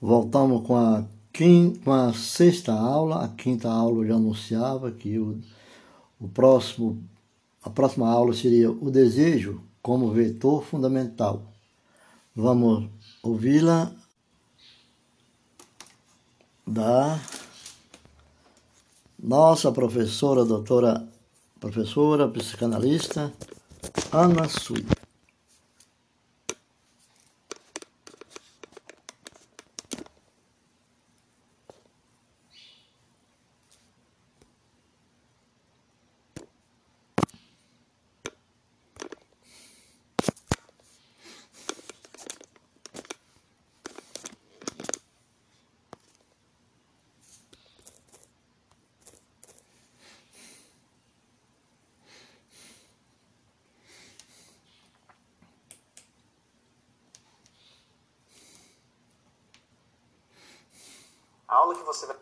Voltamos com a, quinta, com a sexta aula. A quinta aula eu já anunciava que o, o próximo, a próxima aula seria o desejo como vetor fundamental. Vamos ouvi-la da nossa professora, doutora, professora, psicanalista, Ana Sui. Você vai.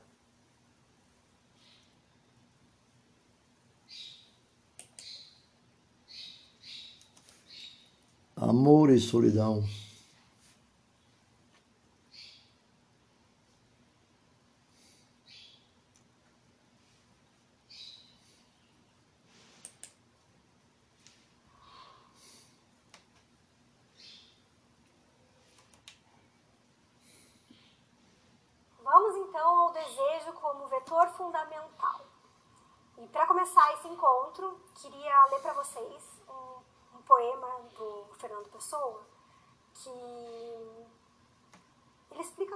Amor e solidão. vetor fundamental. E para começar esse encontro, queria ler para vocês um, um, poema do Fernando Pessoa, que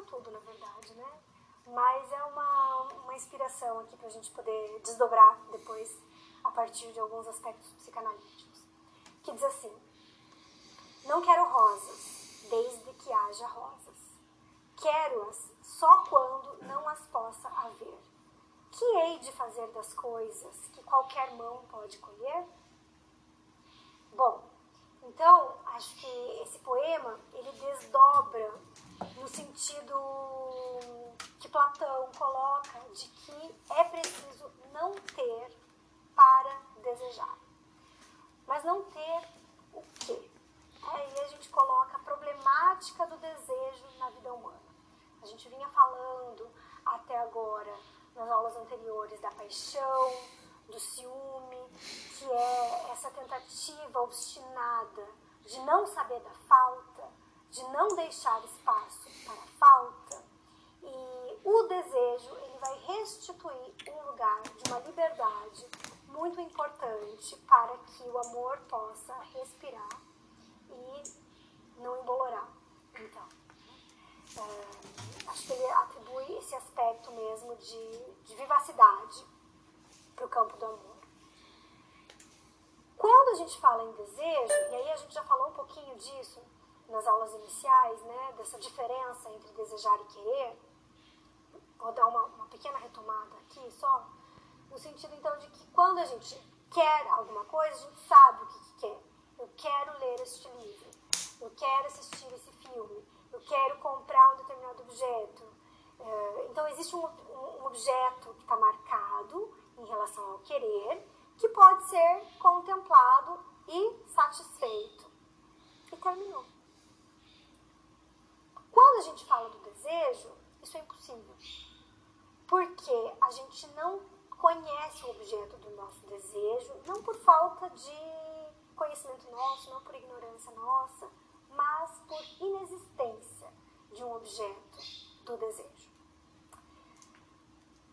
tudo, na verdade, né? Mas é uma, uma inspiração aqui para a gente poder desdobrar depois a partir de alguns aspectos psicanalíticos. Que diz assim: Não quero rosas, desde que haja rosas. Quero-as só quando não as possa haver que hei de fazer das coisas que qualquer mão pode colher? Bom, então acho que esse poema ele desdobra no sentido que Platão coloca de que é preciso não ter para desejar. Mas não ter o quê? Aí a gente coloca a problemática do desejo na vida humana. A gente vinha falando até agora nas aulas anteriores da paixão, do ciúme, que é essa tentativa obstinada de não saber da falta, de não deixar espaço para falta. E o desejo, ele vai restituir um lugar de uma liberdade muito importante para que o amor possa respirar e não embolorar. Então, é, acho que ele atribui esse aspecto mesmo de, de vivacidade para o campo do amor. Quando a gente fala em desejo, e aí a gente já falou um pouquinho disso nas aulas iniciais, né, dessa diferença entre desejar e querer, vou dar uma, uma pequena retomada aqui só, no sentido então de que quando a gente quer alguma coisa, a gente sabe o que, que quer. Eu quero ler este livro, eu quero assistir esse filme, eu quero comprar um determinado objeto. É, então, existe um, um objeto que está marcado em relação ao querer, que pode ser contemplado e satisfeito. E terminou. Quando a gente fala do desejo, isso é impossível. Porque a gente não conhece o objeto do nosso desejo, não por falta de conhecimento nosso, não por ignorância nossa, mas por inexistência de um objeto do desejo.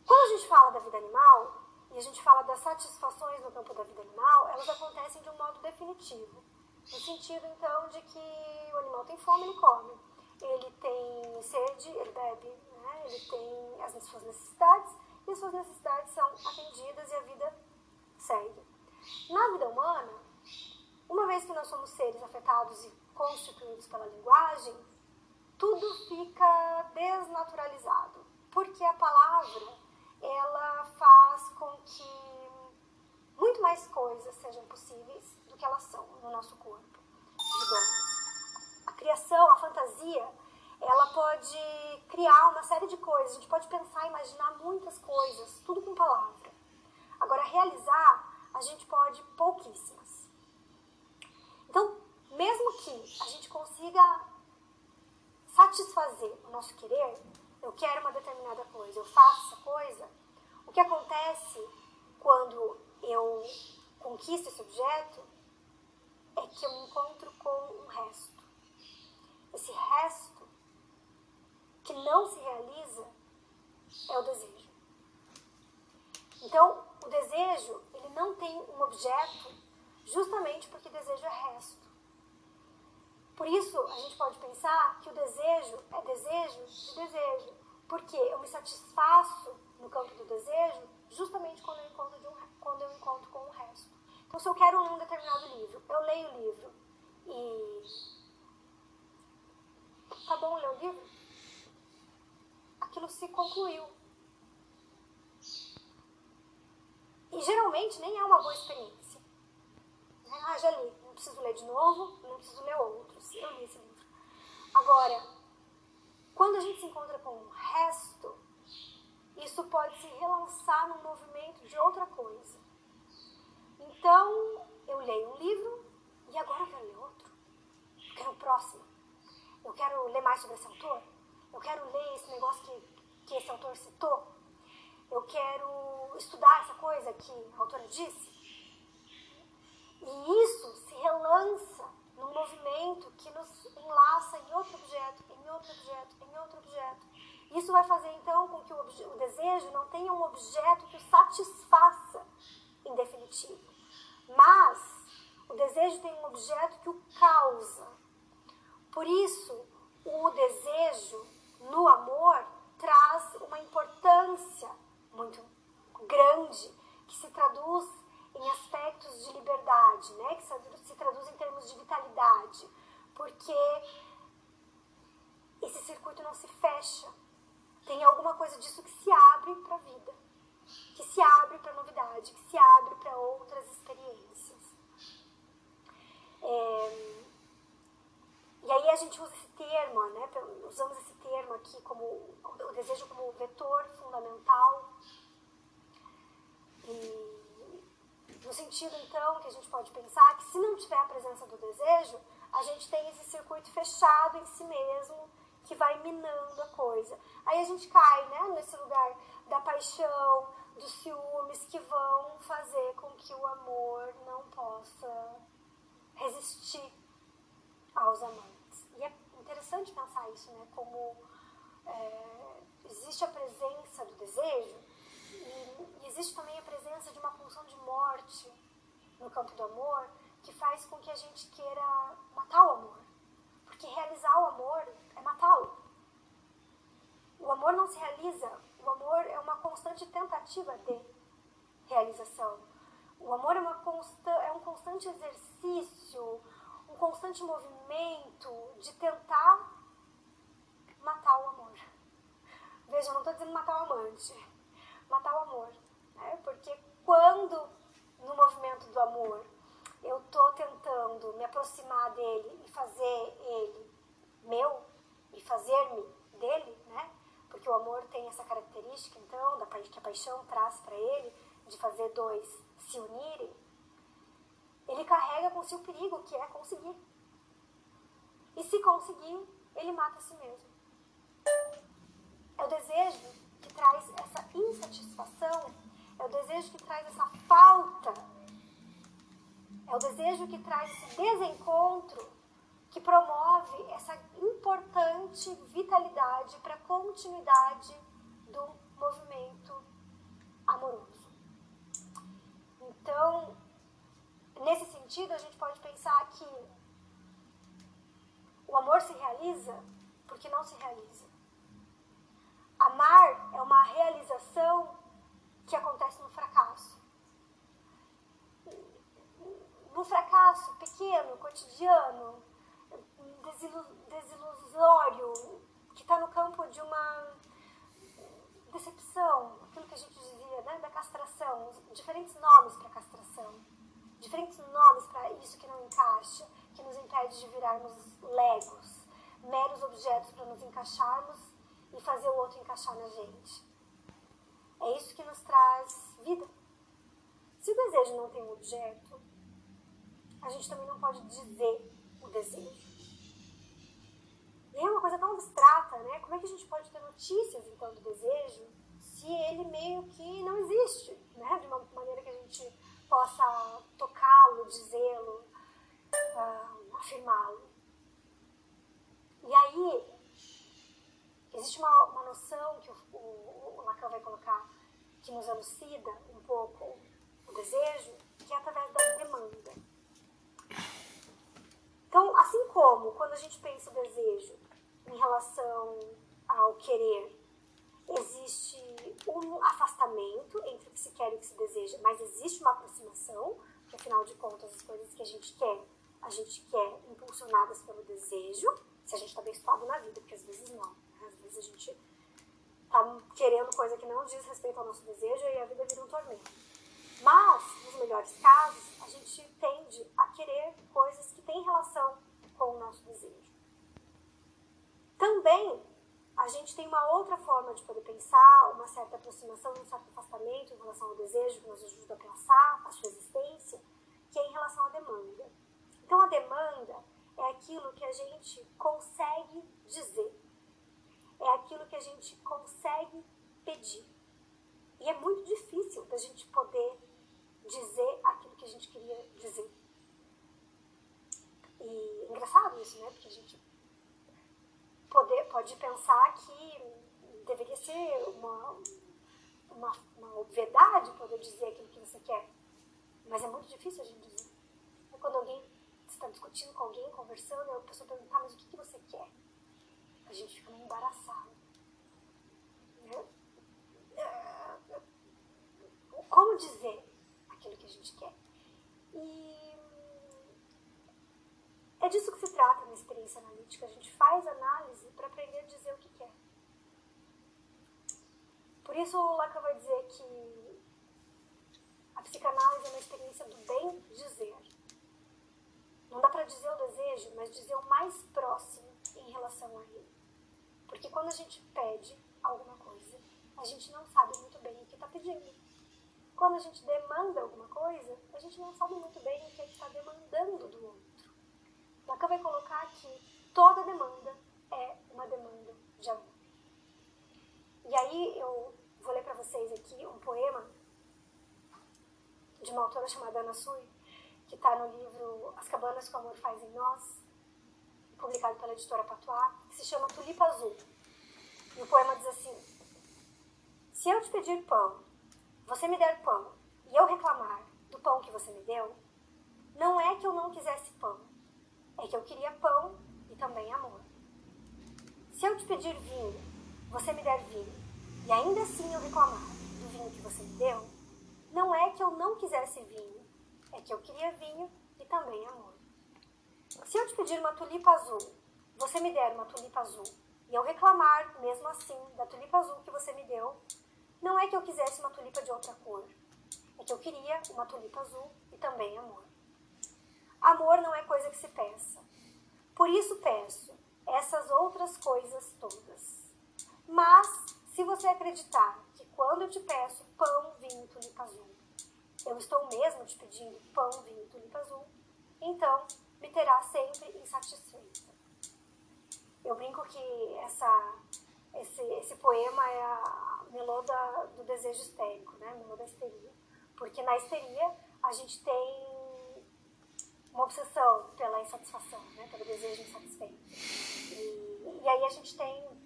Quando a gente fala da vida animal, e a gente fala das satisfações no campo da vida animal, elas acontecem de um modo definitivo. No sentido, então, de que o animal tem fome, ele come. Ele tem sede, ele bebe, né? ele tem as suas necessidades, e as suas necessidades são atendidas e a vida segue. Na vida humana, uma vez que nós somos seres afetados e constituídos pela linguagem, tudo fica desnaturalizado, porque a palavra ela faz com que muito mais coisas sejam possíveis do que elas são no nosso corpo. Digamos, criação, a fantasia, ela pode criar uma série de coisas, a gente pode pensar, imaginar muitas coisas, tudo com palavra. Agora, realizar, a gente pode pouquíssimas. Então, mesmo que a gente consiga satisfazer o nosso querer, eu quero uma determinada coisa, eu faço essa coisa, o que acontece quando eu conquisto esse objeto é que eu me encontro com um resto. Esse resto que não se realiza é o desejo. Então, o desejo, ele não tem um objeto justamente porque desejo é resto. Por isso, a gente pode pensar que o desejo é desejo de desejo, porque eu me satisfaço no campo do desejo justamente quando eu encontro, um, quando eu encontro com o resto. Então, se eu quero um determinado livro, eu leio o livro e. Tá bom ler o livro? Aquilo se concluiu. E geralmente nem é uma boa experiência. Ah, já li, não preciso ler de novo, não preciso ler outros. Eu li esse livro. Agora, quando a gente se encontra com o resto, isso pode se relançar num movimento de outra coisa. Então, eu leio um livro e agora eu quero ler outro. Eu quero o próximo. Eu quero ler mais sobre esse autor. Eu quero ler esse negócio que, que esse autor citou. Eu quero estudar essa coisa que a autora disse. E isso se relança num movimento que nos enlaça em outro objeto, em outro objeto, em outro objeto. Isso vai fazer então com que o, o desejo não tenha um objeto que o satisfaça em definitivo. Mas o desejo tem um objeto que o causa. Por isso, o desejo no amor traz uma importância muito grande que se traduz em aspectos de liberdade, né? que se traduz em termos de vitalidade, porque esse circuito não se fecha. Tem alguma coisa disso que se abre para a vida, que se abre para a novidade, que se abre para outras experiências. É... E aí a gente usa esse termo, né? usamos esse termo aqui como o desejo como vetor fundamental. E no sentido então que a gente pode pensar que se não tiver a presença do desejo, a gente tem esse circuito fechado em si mesmo que vai minando a coisa. Aí a gente cai, né, nesse lugar da paixão, dos ciúmes que vão fazer com que o amor não possa resistir aos amantes. E é interessante pensar isso, né? Como é, existe a presença do desejo e, e existe também a presença de uma pulsão de morte no campo do amor que faz com que a gente queira matar o amor. Porque realizar o amor é matá-lo. O amor não se realiza, o amor é uma constante tentativa de realização. O amor é, uma consta, é um constante exercício, um constante movimento de tentar matar o amor. Veja, eu não estou dizendo matar o amante, matar o amor. Né? Porque quando no movimento do amor eu estou tentando me aproximar dele e fazer ele meu e fazer-me dele, né? Porque o amor tem essa característica, então, da, que a paixão traz para ele, de fazer dois se unirem. Ele carrega com si o perigo que é conseguir. E se conseguir, ele mata a si mesmo. É o desejo que traz essa insatisfação, é o desejo que traz essa falta, é o desejo que traz esse desencontro que promove essa importante vitalidade para a continuidade do movimento amoroso. Então, nesse sentido, a gente pode pensar que o amor se realiza porque não se realiza. Amar é uma realização que acontece no fracasso. No fracasso pequeno, cotidiano, desilusório, que está no campo de uma decepção, aquilo que a gente dizia, né, da castração, diferentes nomes para castração, diferentes nomes para isso que não encaixa, que nos impede de virarmos legos, meros objetos para nos encaixarmos e fazer o outro encaixar na gente. É isso que nos traz vida. Se o desejo não tem um objeto, a gente também não pode dizer o desejo. E é uma coisa tão abstrata, né? Como é que a gente pode ter notícias, do desejo se ele meio que não existe, né? De uma maneira que a gente possa tocá-lo, dizê-lo, uh, afirmá-lo. E aí, existe uma, uma noção que o, o, o Lacan vai colocar que nos elucida um pouco o desejo, que é através da demanda. Então, assim como quando a gente pensa o desejo em relação ao querer, existe um afastamento entre o que se quer o que se deseja, mas existe uma aproximação, porque afinal de contas as coisas que a gente quer, a gente quer impulsionadas pelo desejo, se a gente está situado na vida, porque às vezes não. Né? Às vezes a gente está querendo coisa que não diz respeito ao nosso desejo e a vida vira um tormento. Mas, nos melhores casos, a gente tende a querer coisas que têm relação com o nosso desejo. Também, a gente tem uma outra forma de poder pensar, uma certa aproximação, um certo afastamento em relação ao desejo, que nos ajuda a pensar a sua existência, que é em relação à demanda. Então, a demanda é aquilo que a gente consegue dizer, é aquilo que a gente consegue pedir. E é muito difícil da gente poder dizer aquilo que a gente queria dizer. E é engraçado isso, né? Porque a gente poder, pode pensar que deveria ser uma, uma, uma obviedade poder dizer aquilo que você quer. Mas é muito difícil a gente dizer. É quando alguém está discutindo com alguém, conversando, a pessoa pergunta, tá, mas o que, que você quer? A gente fica meio embaraçado. Né? Como dizer aquilo que a gente quer? E é disso que se trata na experiência analítica. A gente faz análise para aprender a dizer o que quer. Por isso, Lacan vai dizer que a psicanálise é uma experiência do bem dizer. Não dá para dizer o desejo, mas dizer o mais próximo em relação a ele. Porque quando a gente pede alguma coisa, a gente não sabe muito bem o que está pedindo. Quando a gente demanda alguma coisa, a gente não sabe muito bem o que está demandando. Lacan vai colocar que toda demanda é uma demanda de amor. E aí eu vou ler para vocês aqui um poema de uma autora chamada Ana Sui, que está no livro As Cabanas que o Amor Faz em Nós, publicado pela editora Patois, que se chama Tulipa Azul. E o poema diz assim: Se eu te pedir pão, você me der pão, e eu reclamar do pão que você me deu, não é que eu não quisesse pão, é que eu queria pão e também amor. Se eu te pedir vinho, você me der vinho, e ainda assim eu reclamar do vinho que você me deu, não é que eu não quisesse vinho, é que eu queria vinho e também amor. Se eu te pedir uma tulipa azul, você me der uma tulipa azul, e eu reclamar, mesmo assim, da tulipa azul que você me deu, não é que eu quisesse uma tulipa de outra cor, é que eu queria uma tulipa azul e também amor. Amor não é coisa que se peça. Por isso peço essas outras coisas todas. Mas, se você acreditar que quando eu te peço pão, vinho, tulipa azul, eu estou mesmo te pedindo pão, vinho, tulipa azul, então me terá sempre insatisfeita. Eu brinco que essa, esse, esse poema é a melô do desejo histérico, né? melô da histeria. Porque na histeria a gente tem uma obsessão pela insatisfação, né? pelo desejo insatisfeito. E, e aí a gente tem.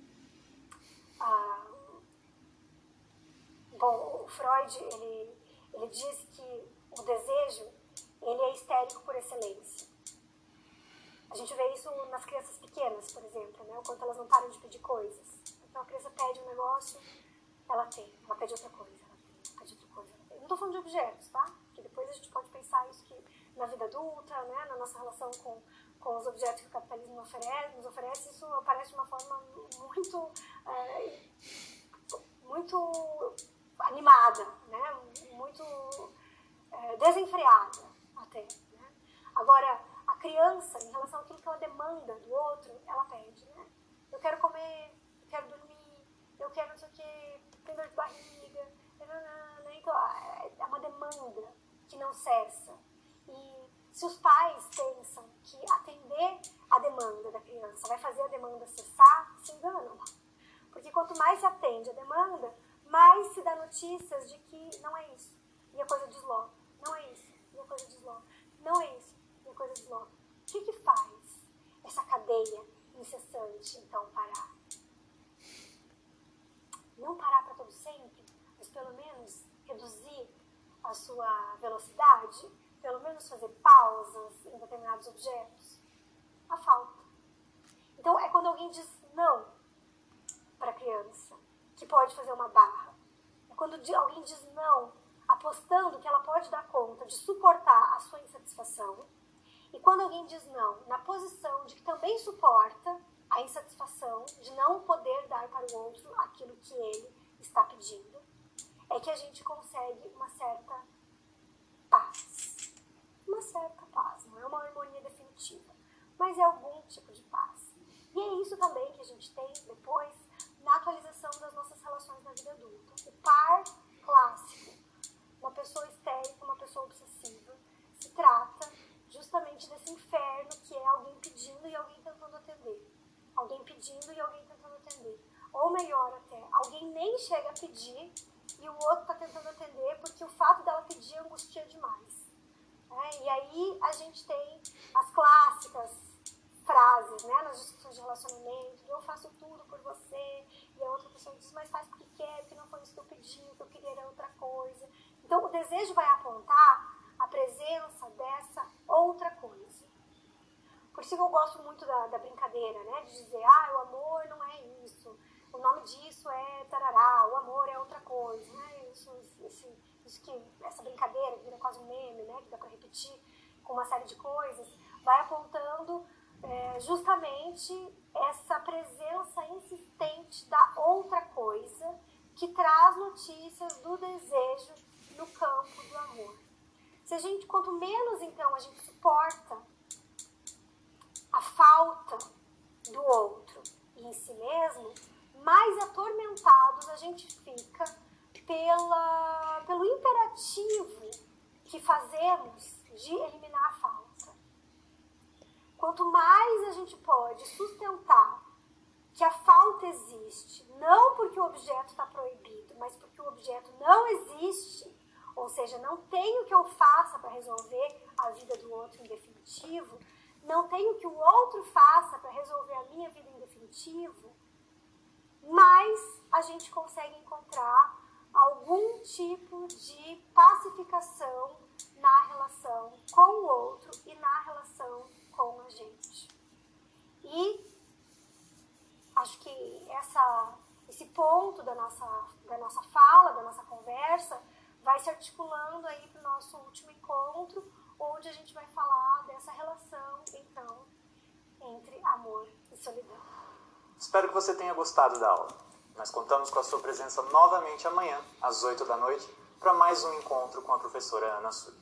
Ah, bom, o Freud ele, ele diz que o desejo ele é histérico por excelência. A gente vê isso nas crianças pequenas, por exemplo, né? o quanto elas não param de pedir coisas. Então a criança pede um negócio, ela tem, ela pede outra coisa, ela tem, ela pede outra coisa. Não estou falando de objetos, tá? Porque depois a gente pode pensar isso que na vida adulta, né? na nossa relação com, com os objetos que o capitalismo oferece, nos oferece, isso aparece de uma forma muito, é, muito animada, né? muito é, desenfreada até. Né? Agora, a criança, em relação àquilo que ela demanda do outro, ela pede, né? Eu quero comer, eu quero dormir, eu quero não sei o que, tem dor de barriga, né? então é uma demanda que não cessa. E se os pais pensam que atender a demanda da criança, vai fazer a demanda cessar, se enganam. Porque quanto mais se atende a demanda, mais se dá notícias de que não é isso. E a coisa desloca. Não é isso. E a coisa desloca. Não é isso. E a coisa desloca. O que, que faz essa cadeia incessante, então, parar? Não parar para todo sempre, mas pelo menos reduzir a sua velocidade, pelo menos fazer pausas em determinados objetos? A falta. Então, é quando alguém diz não para a criança, que pode fazer uma barra. É quando alguém diz não, apostando que ela pode dar conta de suportar a sua insatisfação. E quando alguém diz não, na posição de que também suporta a insatisfação de não poder dar para o outro aquilo que ele está pedindo, é que a gente consegue uma certa certa paz, não é uma harmonia definitiva, mas é algum tipo de paz. E é isso também que a gente tem depois na atualização das nossas relações na vida adulta. O par clássico, uma pessoa histérica, uma pessoa obsessiva, se trata justamente desse inferno que é alguém pedindo e alguém tentando atender. Alguém pedindo e alguém tentando atender. Ou melhor até, alguém nem chega a pedir e o outro está tentando atender porque o fato dela pedir angustia demais. É, e aí a gente tem as clássicas frases né, nas discussões de relacionamento, eu faço tudo por você, e a outra pessoa diz, mas faz porque quer, porque não foi isso que eu pedi, o que eu queria era outra coisa. Então o desejo vai apontar a presença dessa outra coisa. Por isso que eu gosto muito da, da brincadeira, né? De dizer, ah, o amor não é isso, o nome disso é tarará, o amor é outra coisa, né? Isso, esse, isso que, essa brincadeira que vira quase um meme, né? Que dá para repetir com uma série de coisas, vai apontando é, justamente essa presença insistente da outra coisa que traz notícias do desejo no campo do amor. Se a gente, quanto menos então a gente suporta a falta do outro e em si mesmo, mais atormentados a gente fica pela, pelo imperativo que fazemos de eliminar a falta. Quanto mais a gente pode sustentar que a falta existe, não porque o objeto está proibido, mas porque o objeto não existe, ou seja, não tem o que eu faça para resolver a vida do outro em definitivo, não tem o que o outro faça para resolver a minha vida em definitivo, mas a gente consegue encontrar algum tipo de pacificação na relação com o outro e na relação com a gente. E acho que essa, esse ponto da nossa, da nossa fala, da nossa conversa, vai se articulando aí para o nosso último encontro, onde a gente vai falar dessa relação, então, entre amor e solidão. Espero que você tenha gostado da aula. Nós contamos com a sua presença novamente amanhã, às 8 da noite, para mais um encontro com a professora Ana Sui.